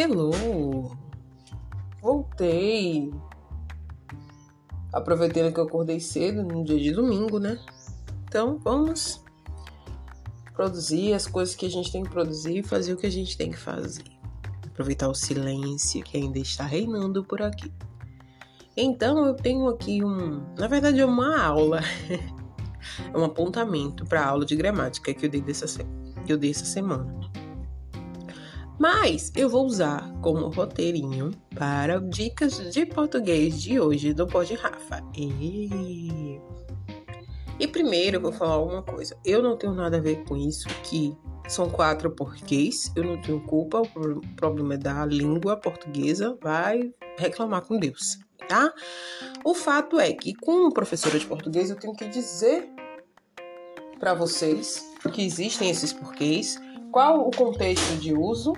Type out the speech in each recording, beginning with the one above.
Hello! Voltei! Aproveitando que eu acordei cedo no dia de domingo, né? Então vamos produzir as coisas que a gente tem que produzir e fazer o que a gente tem que fazer. Aproveitar o silêncio que ainda está reinando por aqui. Então eu tenho aqui um, na verdade é uma aula, é um apontamento para a aula de gramática que eu dei dessa que eu dei essa semana. Mas eu vou usar como roteirinho para dicas de português de hoje do Pod Rafa. E... e primeiro eu vou falar uma coisa. Eu não tenho nada a ver com isso, que são quatro porquês. Eu não tenho culpa. O problema é da língua portuguesa. Vai reclamar com Deus, tá? O fato é que, como professora de português, eu tenho que dizer para vocês que existem esses porquês qual o contexto de uso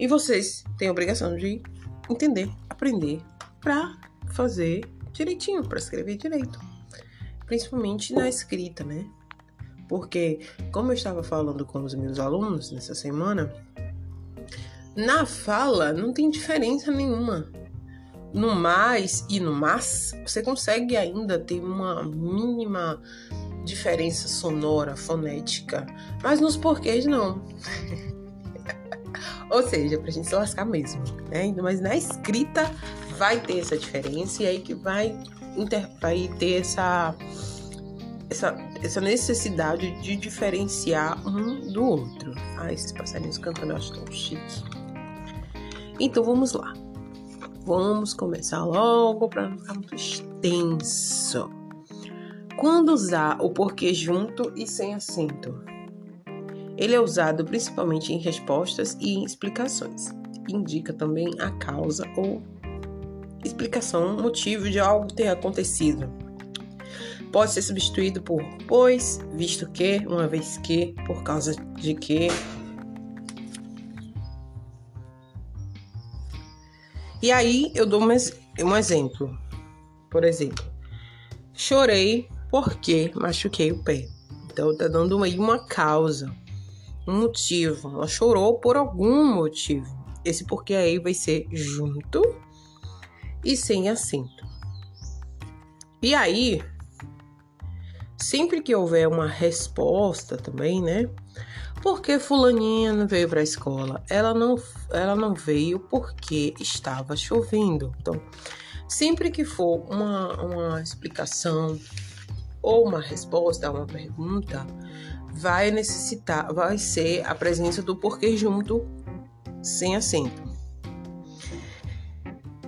e vocês têm a obrigação de entender, aprender para fazer direitinho, para escrever direito, principalmente na escrita, né? Porque, como eu estava falando com os meus alunos nessa semana, na fala não tem diferença nenhuma. No mais e no mas, você consegue ainda ter uma mínima diferença sonora, fonética, mas nos porquês não. Ou seja, pra gente se lascar mesmo, né? Mas na escrita vai ter essa diferença e aí que vai, inter... vai ter essa, essa, essa necessidade de diferenciar um do outro. Ah, esses passarinhos cantando eu acho tão chique. Então vamos lá. Vamos começar logo para não ficar muito extenso. Quando usar o porquê junto e sem acento? Ele é usado principalmente em respostas e em explicações. Indica também a causa ou explicação, motivo de algo ter acontecido. Pode ser substituído por pois, visto que, uma vez que, por causa de que. E aí eu dou um exemplo. Por exemplo, chorei porque machuquei o pé. Então tá dando aí uma causa, um motivo. Ela chorou por algum motivo. Esse porquê aí vai ser junto e sem acento. E aí, sempre que houver uma resposta também, né? Porque fulaninha não veio para a escola? Ela não, ela não veio porque estava chovendo. Então, sempre que for uma, uma explicação ou uma resposta a uma pergunta, vai necessitar, vai ser a presença do porquê junto, sem acento.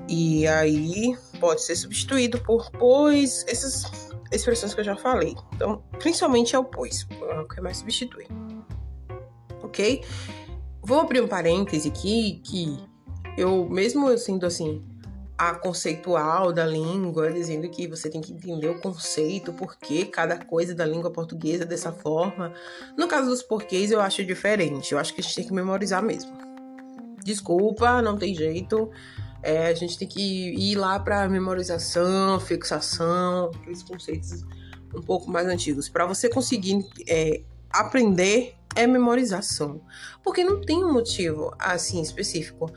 E aí pode ser substituído por pois, essas expressões que eu já falei. Então, principalmente é o pois, é o que mais substitui. Ok? Vou abrir um parêntese aqui que eu, mesmo sendo assim, a conceitual da língua, dizendo que você tem que entender o conceito, por que cada coisa da língua portuguesa dessa forma. No caso dos porquês, eu acho diferente. Eu acho que a gente tem que memorizar mesmo. Desculpa, não tem jeito. É, a gente tem que ir lá para memorização, fixação, aqueles conceitos um pouco mais antigos. Para você conseguir é, aprender, é memorização. Porque não tem um motivo assim específico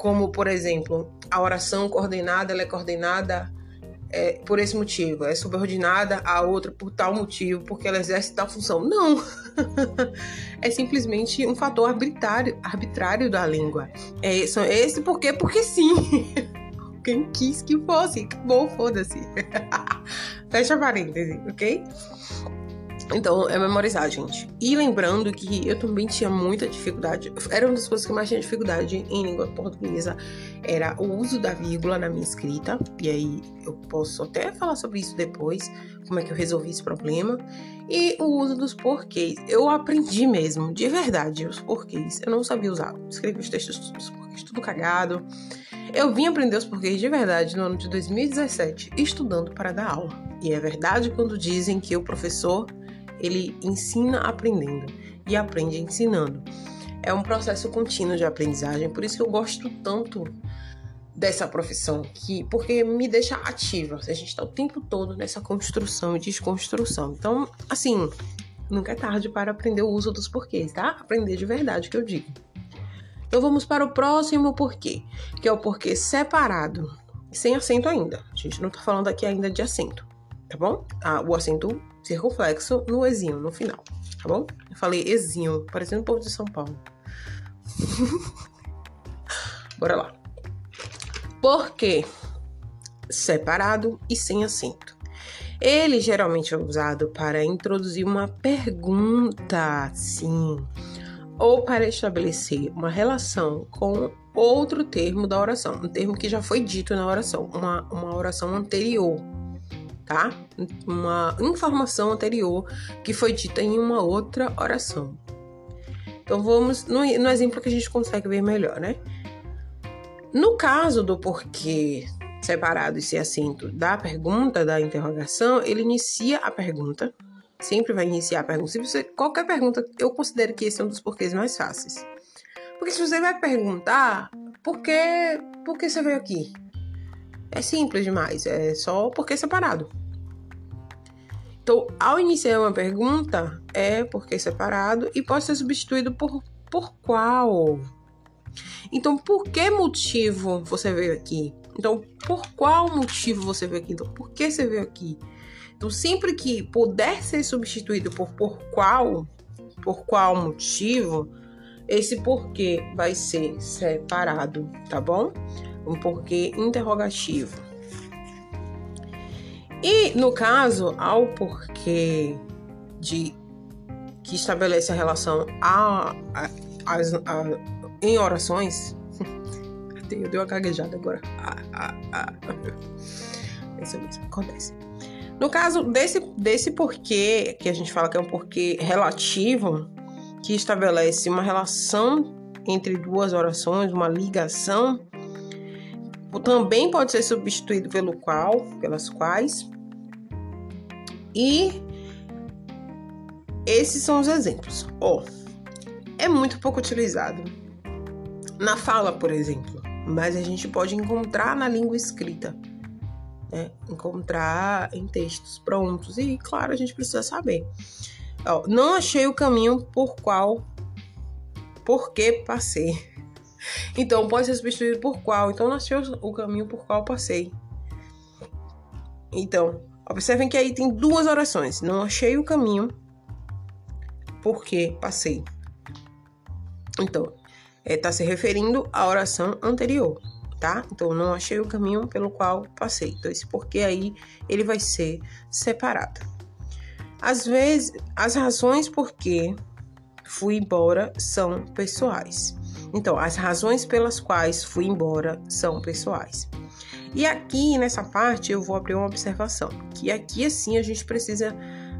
como por exemplo, a oração coordenada, ela é coordenada é, por esse motivo, é subordinada a outra por tal motivo, porque ela exerce tal função. Não! é simplesmente um fator arbitrário, arbitrário da língua. É esse porque, porque sim. Quem quis que fosse, acabou, foda-se. Fecha parêntese, ok? Então, é memorizar, gente. E lembrando que eu também tinha muita dificuldade. Era uma das coisas que eu mais tinha dificuldade em língua portuguesa. Era o uso da vírgula na minha escrita. E aí eu posso até falar sobre isso depois. Como é que eu resolvi esse problema. E o uso dos porquês. Eu aprendi mesmo, de verdade, os porquês. Eu não sabia usar. Escrevi os textos dos porquês tudo cagado. Eu vim aprender os porquês de verdade no ano de 2017, estudando para dar aula. E é verdade quando dizem que o professor ele ensina aprendendo e aprende ensinando. É um processo contínuo de aprendizagem, por isso que eu gosto tanto dessa profissão, que porque me deixa ativa. A gente está o tempo todo nessa construção e desconstrução. Então, assim, nunca é tarde para aprender o uso dos porquês, tá? Aprender de verdade que eu digo. Então vamos para o próximo porquê, que é o porquê separado, sem acento ainda. A gente não tá falando aqui ainda de acento, tá bom? Ah, o acento circunflexo no ezinho, no final, tá bom? Eu falei ezinho, parecendo o povo de São Paulo. Bora lá. Porquê separado e sem acento. Ele geralmente é usado para introduzir uma pergunta, sim, ou para estabelecer uma relação com outro termo da oração, um termo que já foi dito na oração, uma, uma oração anterior, tá? Uma informação anterior que foi dita em uma outra oração. Então vamos no, no exemplo que a gente consegue ver melhor, né? No caso do porquê separado e sem acento da pergunta, da interrogação, ele inicia a pergunta. Sempre vai iniciar a pergunta. Se você, qualquer pergunta, eu considero que esse é um dos porquês mais fáceis. Porque se você vai perguntar, por que, por que você veio aqui? É simples demais, é só porque separado. Então, ao iniciar uma pergunta, é porque separado e pode ser substituído por por qual. Então, por que motivo você veio aqui? Então, por qual motivo você veio aqui? Então, por que você veio aqui? Então, sempre que puder ser substituído por por qual, por qual motivo, esse porquê vai ser separado, tá bom? Um porquê interrogativo. E no caso, ao porquê de que estabelece a relação a, a, a, a em orações, eu dei uma gaguejada agora. Isso mesmo, acontece. No caso desse, desse porquê, que a gente fala que é um porquê relativo, que estabelece uma relação entre duas orações, uma ligação, também pode ser substituído pelo qual, pelas quais. E esses são os exemplos. Oh, é muito pouco utilizado na fala, por exemplo mas a gente pode encontrar na língua escrita, né? encontrar em textos prontos. E, claro, a gente precisa saber. Não achei o caminho por qual, por que passei. Então, pode ser substituído por qual. Então, achei o caminho por qual passei. Então, observem que aí tem duas orações. Não achei o caminho por que passei. Então, está é, tá se referindo à oração anterior, tá? Então, não achei o caminho pelo qual passei. Então, esse porquê aí, ele vai ser separado. Às vezes, as razões por que fui embora são pessoais. Então, as razões pelas quais fui embora são pessoais. E aqui nessa parte eu vou abrir uma observação, que aqui assim a gente precisa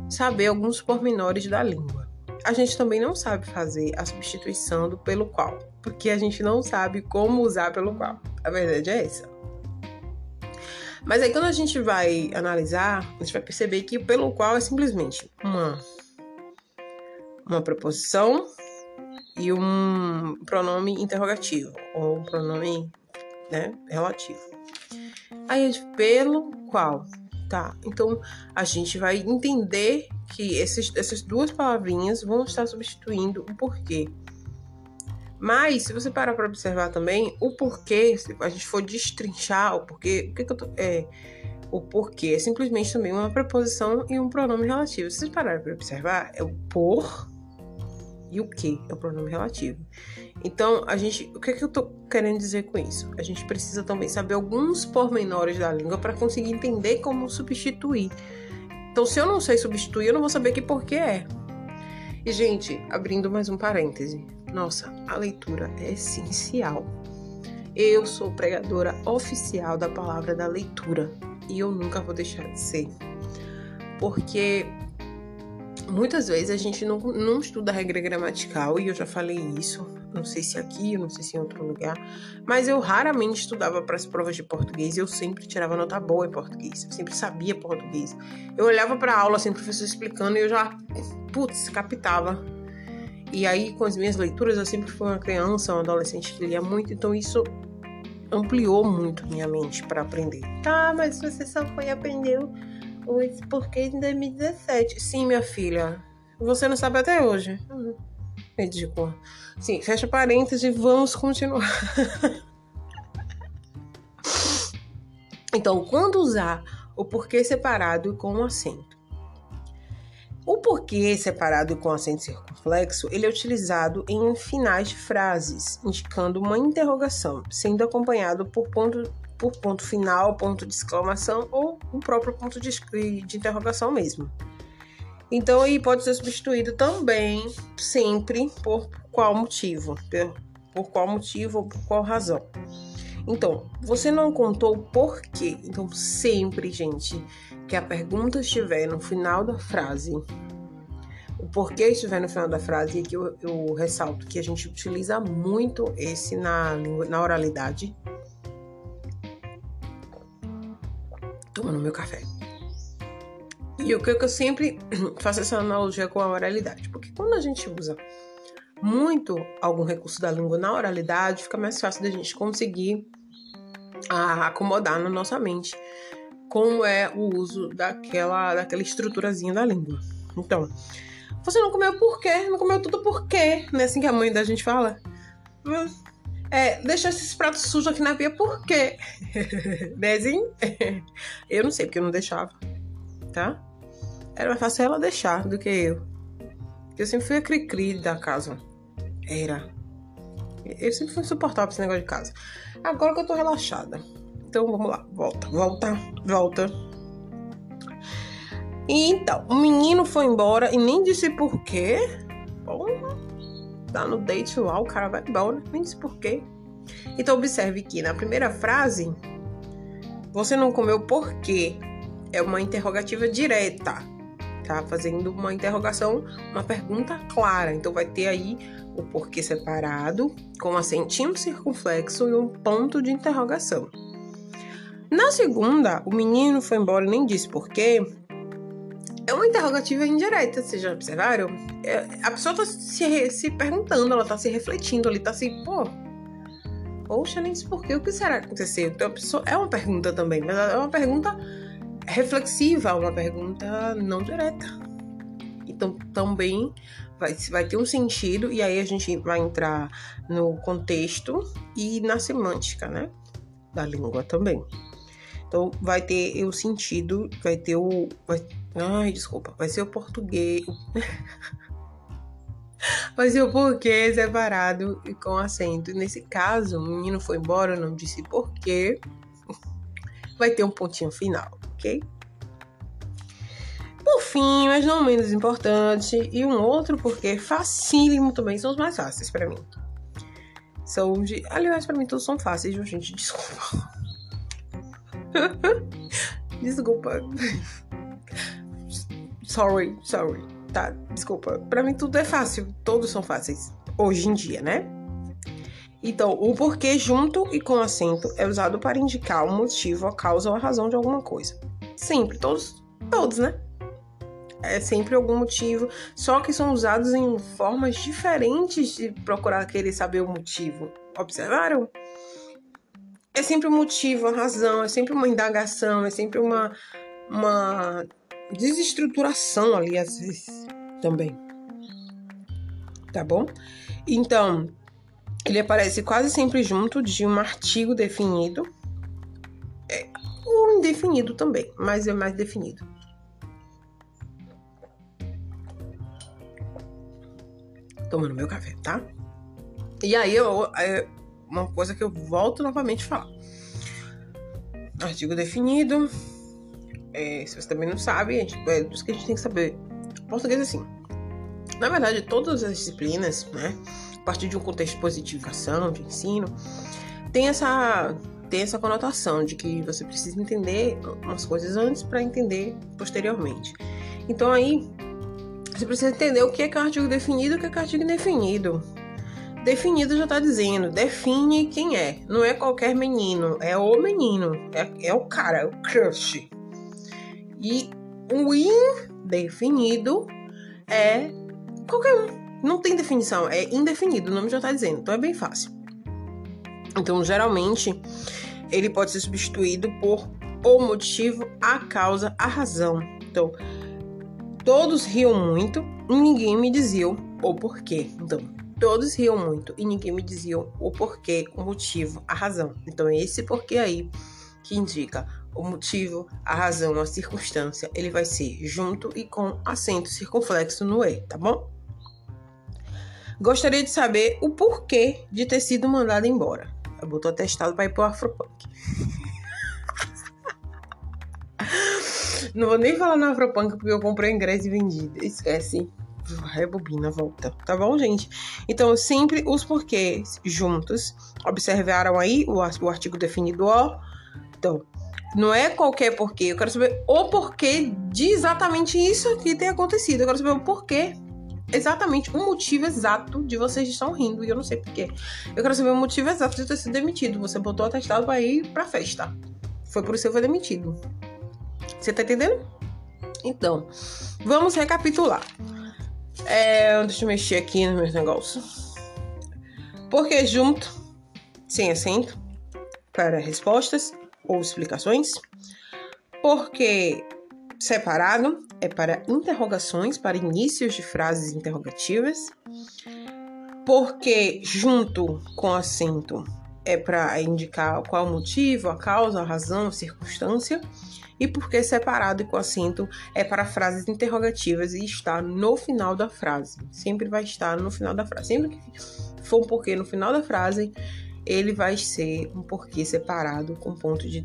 saber alguns pormenores da língua a gente também não sabe fazer a substituição do pelo qual, porque a gente não sabe como usar pelo qual. A verdade é essa. Mas aí quando a gente vai analisar, a gente vai perceber que pelo qual é simplesmente uma uma preposição e um pronome interrogativo ou um pronome, né, relativo. Aí gente pelo qual Tá, então a gente vai entender que esses, essas duas palavrinhas vão estar substituindo o porquê. Mas, se você parar para observar também, o porquê, se a gente for destrinchar o porquê, o que, que eu tô. É, o porquê é simplesmente também uma preposição e um pronome relativo. Se vocês pararem para observar, é o por e o que é o pronome relativo. Então, a gente, o que, é que eu tô querendo dizer com isso? A gente precisa também saber alguns pormenores da língua para conseguir entender como substituir. Então, se eu não sei substituir, eu não vou saber que porquê é. E, gente, abrindo mais um parêntese. Nossa, a leitura é essencial. Eu sou pregadora oficial da palavra da leitura e eu nunca vou deixar de ser. Porque muitas vezes a gente não, não estuda regra gramatical, e eu já falei isso, não sei se aqui, não sei se em outro lugar, mas eu raramente estudava para as provas de português eu sempre tirava nota boa em português, eu sempre sabia português. Eu olhava para a aula, assim, o professor explicando e eu já, putz, captava. E aí, com as minhas leituras, eu sempre fui uma criança, uma adolescente que lia muito, então isso ampliou muito minha mente para aprender. Tá, mas você só foi aprender os porquês em 2017. Sim, minha filha. Você não sabe até hoje. Uhum. ridículo. Sim, fecha parênteses, vamos continuar. então, quando usar o porquê separado com acento? O porquê separado com acento circunflexo, ele é utilizado em finais de frases, indicando uma interrogação, sendo acompanhado por ponto, por ponto final, ponto de exclamação ou o próprio ponto de, de interrogação mesmo. Então, aí pode ser substituído também, sempre, por qual motivo, por qual motivo ou por qual razão. Então, você não contou por quê. Então, sempre, gente, que a pergunta estiver no final da frase, o porquê estiver no final da frase, e aqui eu, eu ressalto que a gente utiliza muito esse na, na oralidade. No meu café. E o que eu sempre faço essa analogia com a oralidade, porque quando a gente usa muito algum recurso da língua na oralidade, fica mais fácil da gente conseguir acomodar na nossa mente como é o uso daquela, daquela estruturazinha da língua. Então, você não comeu por quê? Não comeu tudo por quê? Não é assim que a mãe da gente fala? É, deixa esses pratos sujos aqui na pia por quê? Dezinho? Eu não sei porque eu não deixava, tá? Era mais fácil ela deixar do que eu. Eu sempre fui a cri-cri da casa. Era. Eu sempre fui insuportável esse negócio de casa. Agora que eu tô relaxada. Então vamos lá, volta, volta, volta. Então, o menino foi embora e nem disse por quê. Tá no date lá, o cara vai embora, nem disse por quê. Então observe que na primeira frase, você não comeu por quê? É uma interrogativa direta, tá? Fazendo uma interrogação, uma pergunta clara. Então vai ter aí o porquê separado, com acentinho circunflexo e um ponto de interrogação. Na segunda, o menino foi embora e nem disse porquê. É uma interrogativa indireta, vocês já observaram? É, a pessoa tá se, se perguntando, ela tá se refletindo, ali tá assim, pô, poxa, nem disse porquê, o que será que aconteceu? Então, a pessoa, é uma pergunta também, mas é uma pergunta reflexiva, uma pergunta não direta. Então, também vai, vai ter um sentido, e aí a gente vai entrar no contexto e na semântica, né? Da língua também. Então, vai ter o sentido, vai ter o. Vai, ai, desculpa, vai ser o português. vai ser o porquê separado e com acento. Nesse caso, o menino foi embora, não disse porquê. Vai ter um pontinho final, ok? Por fim, mas não menos importante, e um outro porque facílimo também, são os mais fáceis para mim. São de. Aliás, para mim todos são fáceis, gente? Desculpa. desculpa. sorry, sorry. Tá, desculpa. Para mim tudo é fácil, todos são fáceis. Hoje em dia, né? Então, o porquê junto e com acento é usado para indicar o motivo, a causa ou a razão de alguma coisa. Sempre, todos, todos, né? é sempre algum motivo, só que são usados em formas diferentes de procurar querer saber o motivo. Observaram? É sempre um motivo, a razão, é sempre uma indagação, é sempre uma, uma desestruturação ali, às vezes, também. Tá bom? Então, ele aparece quase sempre junto de um artigo definido, é, ou indefinido também, mas é mais definido. tomando meu café, tá? E aí, eu, é uma coisa que eu volto novamente a falar. Artigo definido. É, se você também não sabe, é isso que a gente tem que saber. Português assim. Na verdade, todas as disciplinas, né? A partir de um contexto de positivação, de ensino, tem essa tem essa conotação de que você precisa entender umas coisas antes para entender posteriormente. Então aí você precisa entender o que é, que é um artigo definido e o que é, que é um artigo indefinido. Definido já está dizendo, define quem é. Não é qualquer menino, é o menino, é, é o cara, é o crush. E o indefinido é qualquer um. Não tem definição, é indefinido, o nome já está dizendo, então é bem fácil. Então, geralmente, ele pode ser substituído por o motivo, a causa, a razão. Então, Todos riam muito e ninguém me dizia o porquê. Então, todos riam muito e ninguém me dizia o porquê, o motivo, a razão. Então, é esse porquê aí que indica o motivo, a razão, a circunstância, ele vai ser junto e com acento circunflexo no E, tá bom? Gostaria de saber o porquê de ter sido mandado embora. Eu botou atestado para ir pro Afropunk. Não vou nem falar no Afropunk porque eu comprei ingresso e vendi. Esquece. Rebobina, volta. Tá bom, gente? Então, sempre os porquês juntos. Observaram aí o, o artigo definido ó. Então, não é qualquer porquê. Eu quero saber o porquê de exatamente isso que tem acontecido. Eu quero saber o porquê. Exatamente o motivo exato de vocês estão rindo. E eu não sei porquê. Eu quero saber o motivo exato de ter sido demitido. Você botou atestado para ir pra festa. Foi por isso que foi demitido. Você tá entendendo? Então, vamos recapitular. É, deixa eu mexer aqui nos meus negócios. Porque junto, sem acento, para respostas ou explicações. Porque separado é para interrogações, para inícios de frases interrogativas. Porque junto com acento é para indicar qual o motivo, a causa, a razão, a circunstância. E porque separado e com acento é para frases interrogativas e está no final da frase. Sempre vai estar no final da frase. Sempre que for um porquê no final da frase, ele vai ser um porquê separado com ponto de,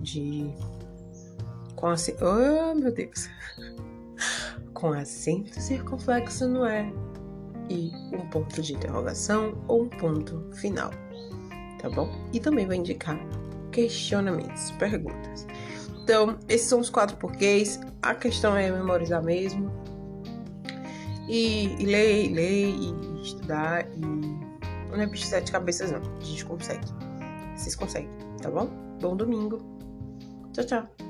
de com acento. Oh, meu Deus! com acento circunflexo no é e um ponto de interrogação ou um ponto final, tá bom? E também vai indicar questionamentos, perguntas. Então, esses são os quatro porquês. A questão é memorizar mesmo. E, e ler, e ler, e estudar, e não é bicho de sete cabeças, não. A gente consegue. Vocês conseguem, tá bom? Bom domingo. Tchau, tchau.